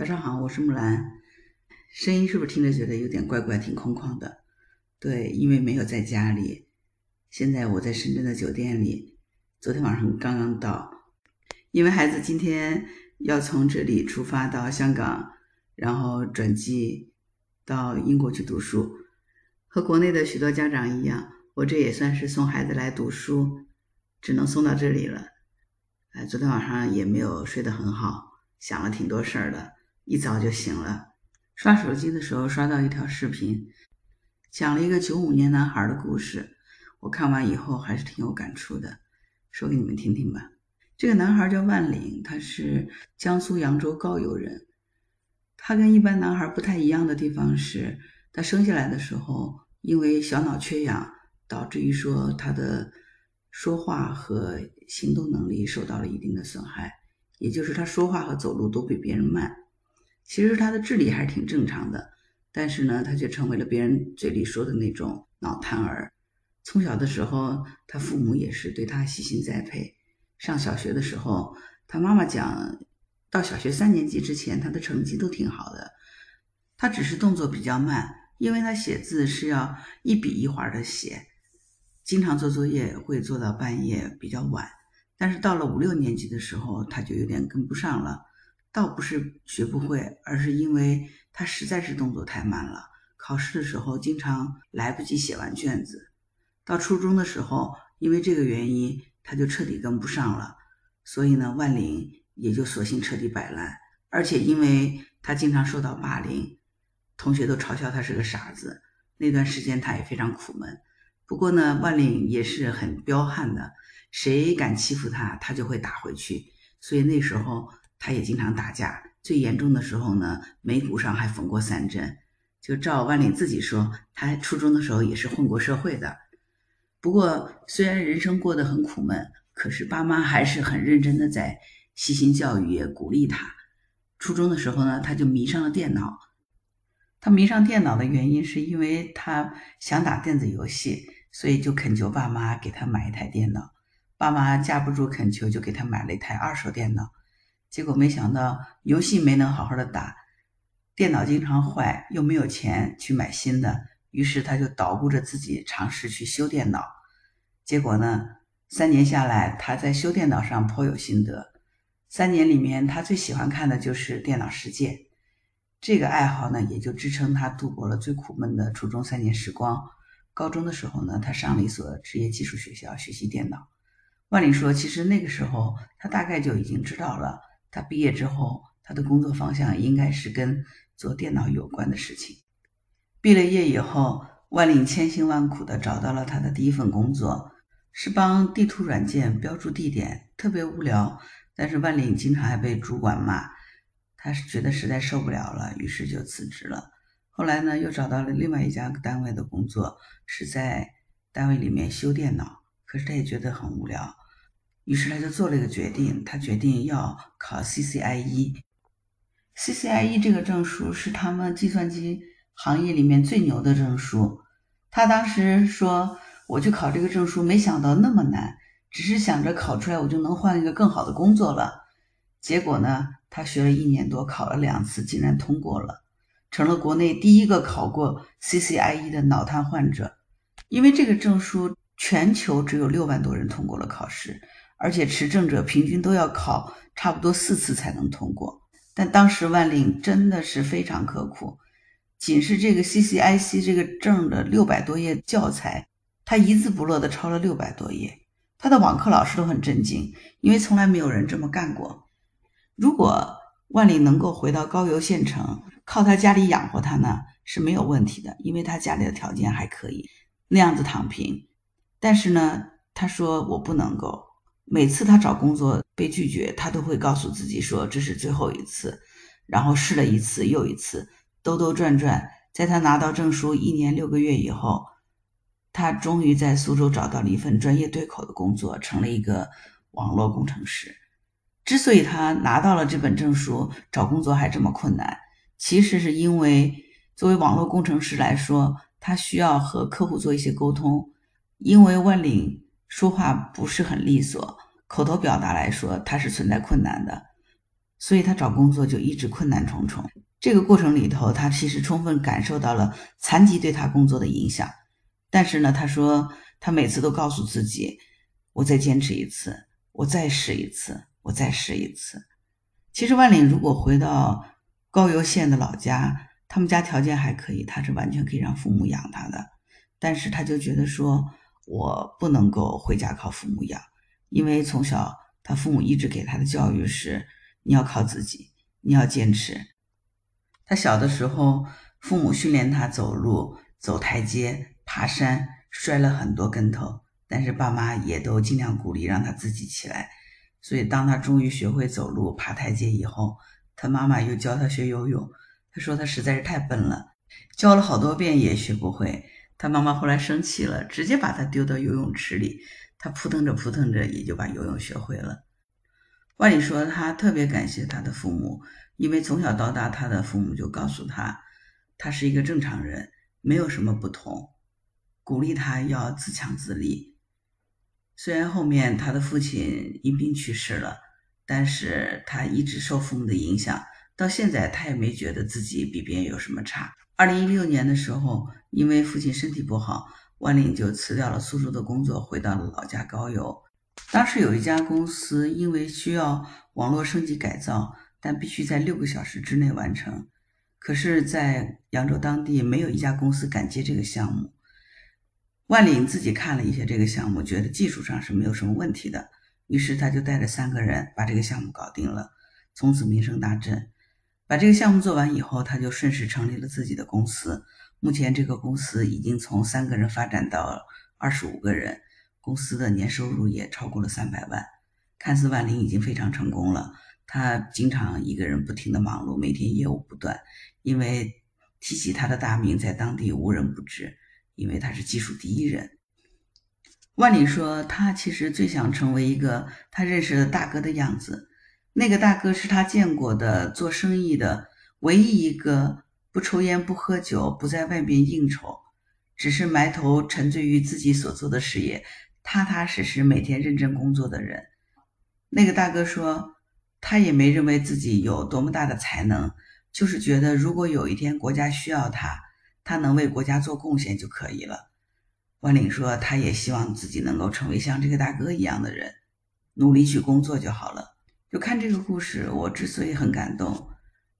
早上好，我是木兰。声音是不是听着觉得有点怪怪、挺空旷的？对，因为没有在家里。现在我在深圳的酒店里，昨天晚上刚刚到。因为孩子今天要从这里出发到香港，然后转机到英国去读书。和国内的许多家长一样，我这也算是送孩子来读书，只能送到这里了。哎，昨天晚上也没有睡得很好，想了挺多事儿的。一早就醒了，刷手机的时候刷到一条视频，讲了一个九五年男孩的故事。我看完以后还是挺有感触的，说给你们听听吧。这个男孩叫万岭，他是江苏扬州高邮人。他跟一般男孩不太一样的地方是，他生下来的时候因为小脑缺氧，导致于说他的说话和行动能力受到了一定的损害，也就是他说话和走路都比别人慢。其实他的智力还是挺正常的，但是呢，他却成为了别人嘴里说的那种脑瘫儿。从小的时候，他父母也是对他悉心栽培。上小学的时候，他妈妈讲，到小学三年级之前，他的成绩都挺好的。他只是动作比较慢，因为他写字是要一笔一划的写，经常做作业会做到半夜比较晚。但是到了五六年级的时候，他就有点跟不上了。倒不是学不会，而是因为他实在是动作太慢了，考试的时候经常来不及写完卷子。到初中的时候，因为这个原因，他就彻底跟不上了，所以呢，万岭也就索性彻底摆烂。而且因为他经常受到霸凌，同学都嘲笑他是个傻子。那段时间他也非常苦闷。不过呢，万岭也是很彪悍的，谁敢欺负他，他就会打回去。所以那时候。他也经常打架，最严重的时候呢，眉骨上还缝过三针。就照万里自己说，他初中的时候也是混过社会的。不过虽然人生过得很苦闷，可是爸妈还是很认真的在悉心教育，也鼓励他。初中的时候呢，他就迷上了电脑。他迷上电脑的原因是因为他想打电子游戏，所以就恳求爸妈给他买一台电脑。爸妈架不住恳求，就给他买了一台二手电脑。结果没想到游戏没能好好的打，电脑经常坏，又没有钱去买新的，于是他就捣鼓着自己尝试去修电脑。结果呢，三年下来，他在修电脑上颇有心得。三年里面，他最喜欢看的就是《电脑世界》这个爱好呢，也就支撑他度过了最苦闷的初中三年时光。高中的时候呢，他上了一所职业技术学校学习电脑。万里说，其实那个时候他大概就已经知道了。他毕业之后，他的工作方向应该是跟做电脑有关的事情。毕了业以后，万岭千辛万苦的找到了他的第一份工作，是帮地图软件标注地点，特别无聊。但是万岭经常还被主管骂，他是觉得实在受不了了，于是就辞职了。后来呢，又找到了另外一家单位的工作，是在单位里面修电脑，可是他也觉得很无聊。于是他就做了一个决定，他决定要考 CCIE。CCIE 这个证书是他们计算机行业里面最牛的证书。他当时说：“我去考这个证书，没想到那么难，只是想着考出来我就能换一个更好的工作了。”结果呢，他学了一年多，考了两次，竟然通过了，成了国内第一个考过 CCIE 的脑瘫患者。因为这个证书，全球只有六万多人通过了考试。而且持证者平均都要考差不多四次才能通过，但当时万岭真的是非常刻苦，仅是这个 CCIC 这个证的六百多页教材，他一字不落的抄了六百多页，他的网课老师都很震惊，因为从来没有人这么干过。如果万岭能够回到高邮县城，靠他家里养活他呢是没有问题的，因为他家里的条件还可以，那样子躺平。但是呢，他说我不能够。每次他找工作被拒绝，他都会告诉自己说这是最后一次，然后试了一次又一次，兜兜转转，在他拿到证书一年六个月以后，他终于在苏州找到了一份专业对口的工作，成了一个网络工程师。之所以他拿到了这本证书，找工作还这么困难，其实是因为作为网络工程师来说，他需要和客户做一些沟通，因为万岭。说话不是很利索，口头表达来说，他是存在困难的。所以他找工作就一直困难重重。这个过程里头，他其实充分感受到了残疾对他工作的影响。但是呢，他说他每次都告诉自己：“我再坚持一次，我再试一次，我再试一次。”其实万岭如果回到高邮县的老家，他们家条件还可以，他是完全可以让父母养他的。但是他就觉得说，我不能够回家靠父母养，因为从小他父母一直给他的教育是你要靠自己，你要坚持。他小的时候，父母训练他走路、走台阶、爬山，摔了很多跟头，但是爸妈也都尽量鼓励让他自己起来。所以当他终于学会走路、爬台阶以后，他妈妈又教他学游泳。他说他实在是太笨了，教了好多遍也学不会。他妈妈后来生气了，直接把他丢到游泳池里，他扑腾着扑腾着也就把游泳学会了。万里说他特别感谢他的父母，因为从小到大他的父母就告诉他，他是一个正常人，没有什么不同，鼓励他要自强自立。虽然后面他的父亲因病去世了，但是他一直受父母的影响。到现在，他也没觉得自己比别人有什么差。二零一六年的时候，因为父亲身体不好，万岭就辞掉了苏州的工作，回到了老家高邮。当时有一家公司，因为需要网络升级改造，但必须在六个小时之内完成。可是，在扬州当地，没有一家公司敢接这个项目。万岭自己看了一下这个项目，觉得技术上是没有什么问题的，于是他就带着三个人把这个项目搞定了，从此名声大振。把这个项目做完以后，他就顺势成立了自己的公司。目前，这个公司已经从三个人发展到二十五个人，公司的年收入也超过了三百万。看似万林已经非常成功了，他经常一个人不停的忙碌，每天业务不断。因为提起他的大名，在当地无人不知，因为他是技术第一人。万里说，他其实最想成为一个他认识的大哥的样子。那个大哥是他见过的做生意的唯一一个不抽烟、不喝酒、不在外边应酬，只是埋头沉醉于自己所做的事业，踏踏实实每天认真工作的人。那个大哥说，他也没认为自己有多么大的才能，就是觉得如果有一天国家需要他，他能为国家做贡献就可以了。万岭说，他也希望自己能够成为像这个大哥一样的人，努力去工作就好了。就看这个故事，我之所以很感动，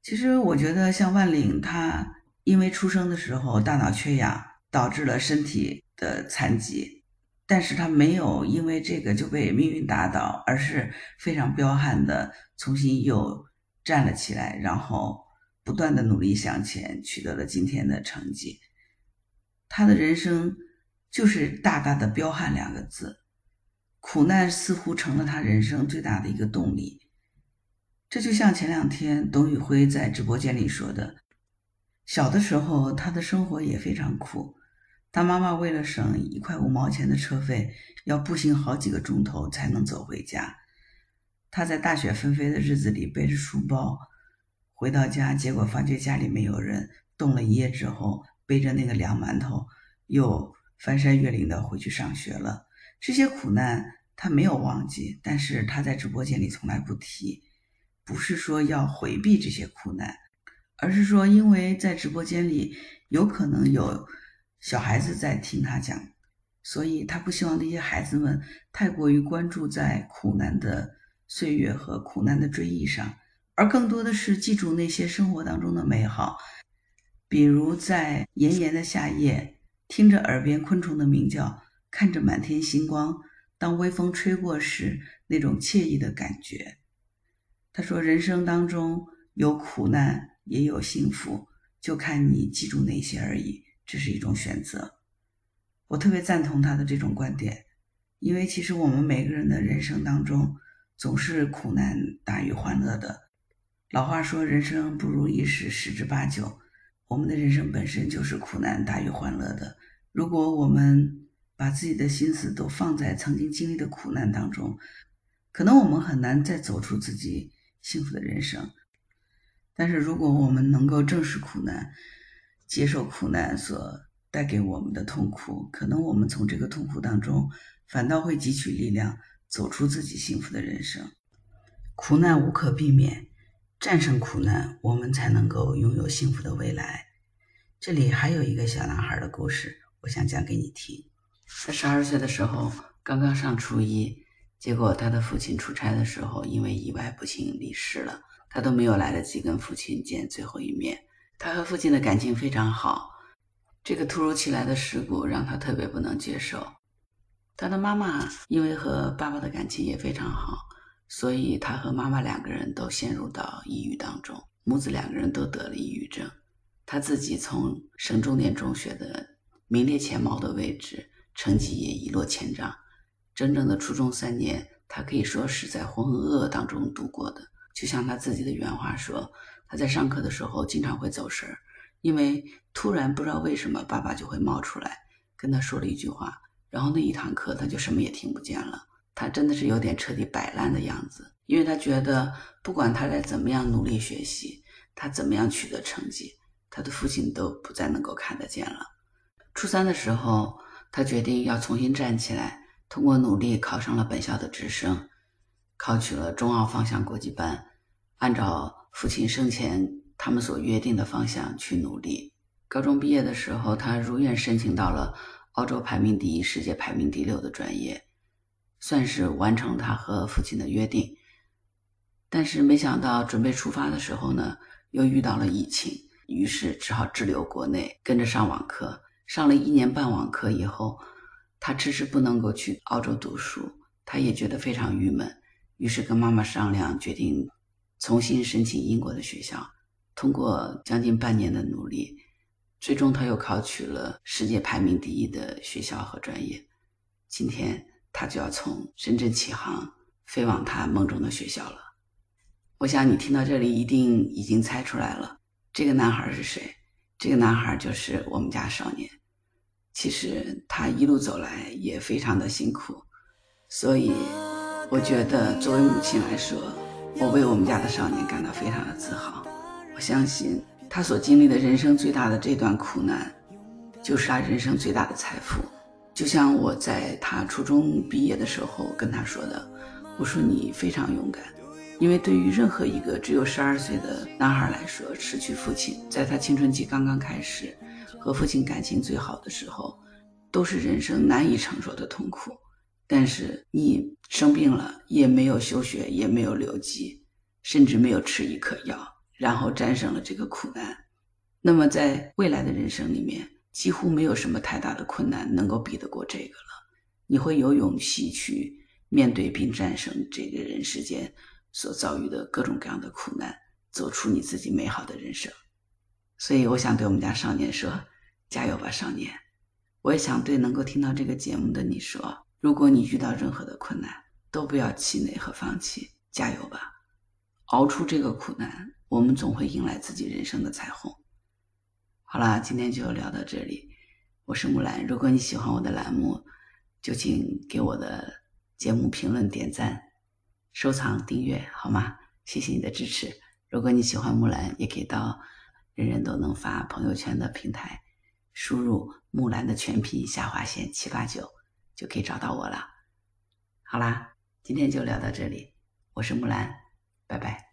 其实我觉得像万岭，他因为出生的时候大脑缺氧，导致了身体的残疾，但是他没有因为这个就被命运打倒，而是非常彪悍的重新又站了起来，然后不断的努力向前，取得了今天的成绩。他的人生就是大大的彪悍两个字。苦难似乎成了他人生最大的一个动力。这就像前两天董宇辉在直播间里说的：“小的时候，他的生活也非常苦。他妈妈为了省一块五毛钱的车费，要步行好几个钟头才能走回家。他在大雪纷飞的日子里背着书包回到家，结果发觉家里没有人。冻了一夜之后，背着那个凉馒头，又翻山越岭的回去上学了。”这些苦难他没有忘记，但是他在直播间里从来不提，不是说要回避这些苦难，而是说因为在直播间里有可能有小孩子在听他讲，所以他不希望那些孩子们太过于关注在苦难的岁月和苦难的追忆上，而更多的是记住那些生活当中的美好，比如在炎炎的夏夜，听着耳边昆虫的鸣叫。看着满天星光，当微风吹过时，那种惬意的感觉。他说：“人生当中有苦难，也有幸福，就看你记住哪些而已。这是一种选择。”我特别赞同他的这种观点，因为其实我们每个人的人生当中，总是苦难大于欢乐的。老话说：“人生不如意事十之八九。”我们的人生本身就是苦难大于欢乐的。如果我们把自己的心思都放在曾经经历的苦难当中，可能我们很难再走出自己幸福的人生。但是，如果我们能够正视苦难，接受苦难所带给我们的痛苦，可能我们从这个痛苦当中反倒会汲取力量，走出自己幸福的人生。苦难无可避免，战胜苦难，我们才能够拥有幸福的未来。这里还有一个小男孩的故事，我想讲给你听。他十二岁的时候，刚刚上初一，结果他的父亲出差的时候，因为意外不幸离世了，他都没有来得及跟父亲见最后一面。他和父亲的感情非常好，这个突如其来的事故让他特别不能接受。他的妈妈因为和爸爸的感情也非常好，所以他和妈妈两个人都陷入到抑郁当中，母子两个人都得了抑郁症。他自己从省重点中学的名列前茅的位置，成绩也一落千丈。真正的初中三年，他可以说是在浑浑噩噩当中度过的。就像他自己的原话说：“他在上课的时候经常会走神儿，因为突然不知道为什么，爸爸就会冒出来跟他说了一句话。”然后那一堂课他就什么也听不见了，他真的是有点彻底摆烂的样子，因为他觉得不管他再怎么样努力学习，他怎么样取得成绩，他的父亲都不再能够看得见了。初三的时候，他决定要重新站起来，通过努力考上了本校的直升，考取了中澳方向国际班，按照父亲生前他们所约定的方向去努力。高中毕业的时候，他如愿申请到了。澳洲排名第一、世界排名第六的专业，算是完成他和父亲的约定。但是没想到准备出发的时候呢，又遇到了疫情，于是只好滞留国内，跟着上网课。上了一年半网课以后，他迟迟不能够去澳洲读书，他也觉得非常郁闷，于是跟妈妈商量，决定重新申请英国的学校。通过将近半年的努力。最终，他又考取了世界排名第一的学校和专业。今天，他就要从深圳起航，飞往他梦中的学校了。我想你听到这里，一定已经猜出来了，这个男孩是谁？这个男孩就是我们家少年。其实他一路走来也非常的辛苦，所以我觉得作为母亲来说，我为我们家的少年感到非常的自豪。我相信。他所经历的人生最大的这段苦难，就是他人生最大的财富。就像我在他初中毕业的时候跟他说的：“我说你非常勇敢，因为对于任何一个只有十二岁的男孩来说，失去父亲，在他青春期刚刚开始，和父亲感情最好的时候，都是人生难以承受的痛苦。但是你生病了，也没有休学，也没有留级，甚至没有吃一颗药。”然后战胜了这个苦难，那么在未来的人生里面，几乎没有什么太大的困难能够比得过这个了。你会有勇气去面对并战胜这个人世间所遭遇的各种各样的苦难，走出你自己美好的人生。所以，我想对我们家少年说：加油吧，少年！我也想对能够听到这个节目的你说：如果你遇到任何的困难，都不要气馁和放弃，加油吧，熬出这个苦难。我们总会迎来自己人生的彩虹。好啦，今天就聊到这里。我是木兰，如果你喜欢我的栏目，就请给我的节目评论、点赞、收藏、订阅，好吗？谢谢你的支持。如果你喜欢木兰，也可以到人人都能发朋友圈的平台，输入“木兰”的全拼下划线七八九，就可以找到我了。好啦，今天就聊到这里。我是木兰，拜拜。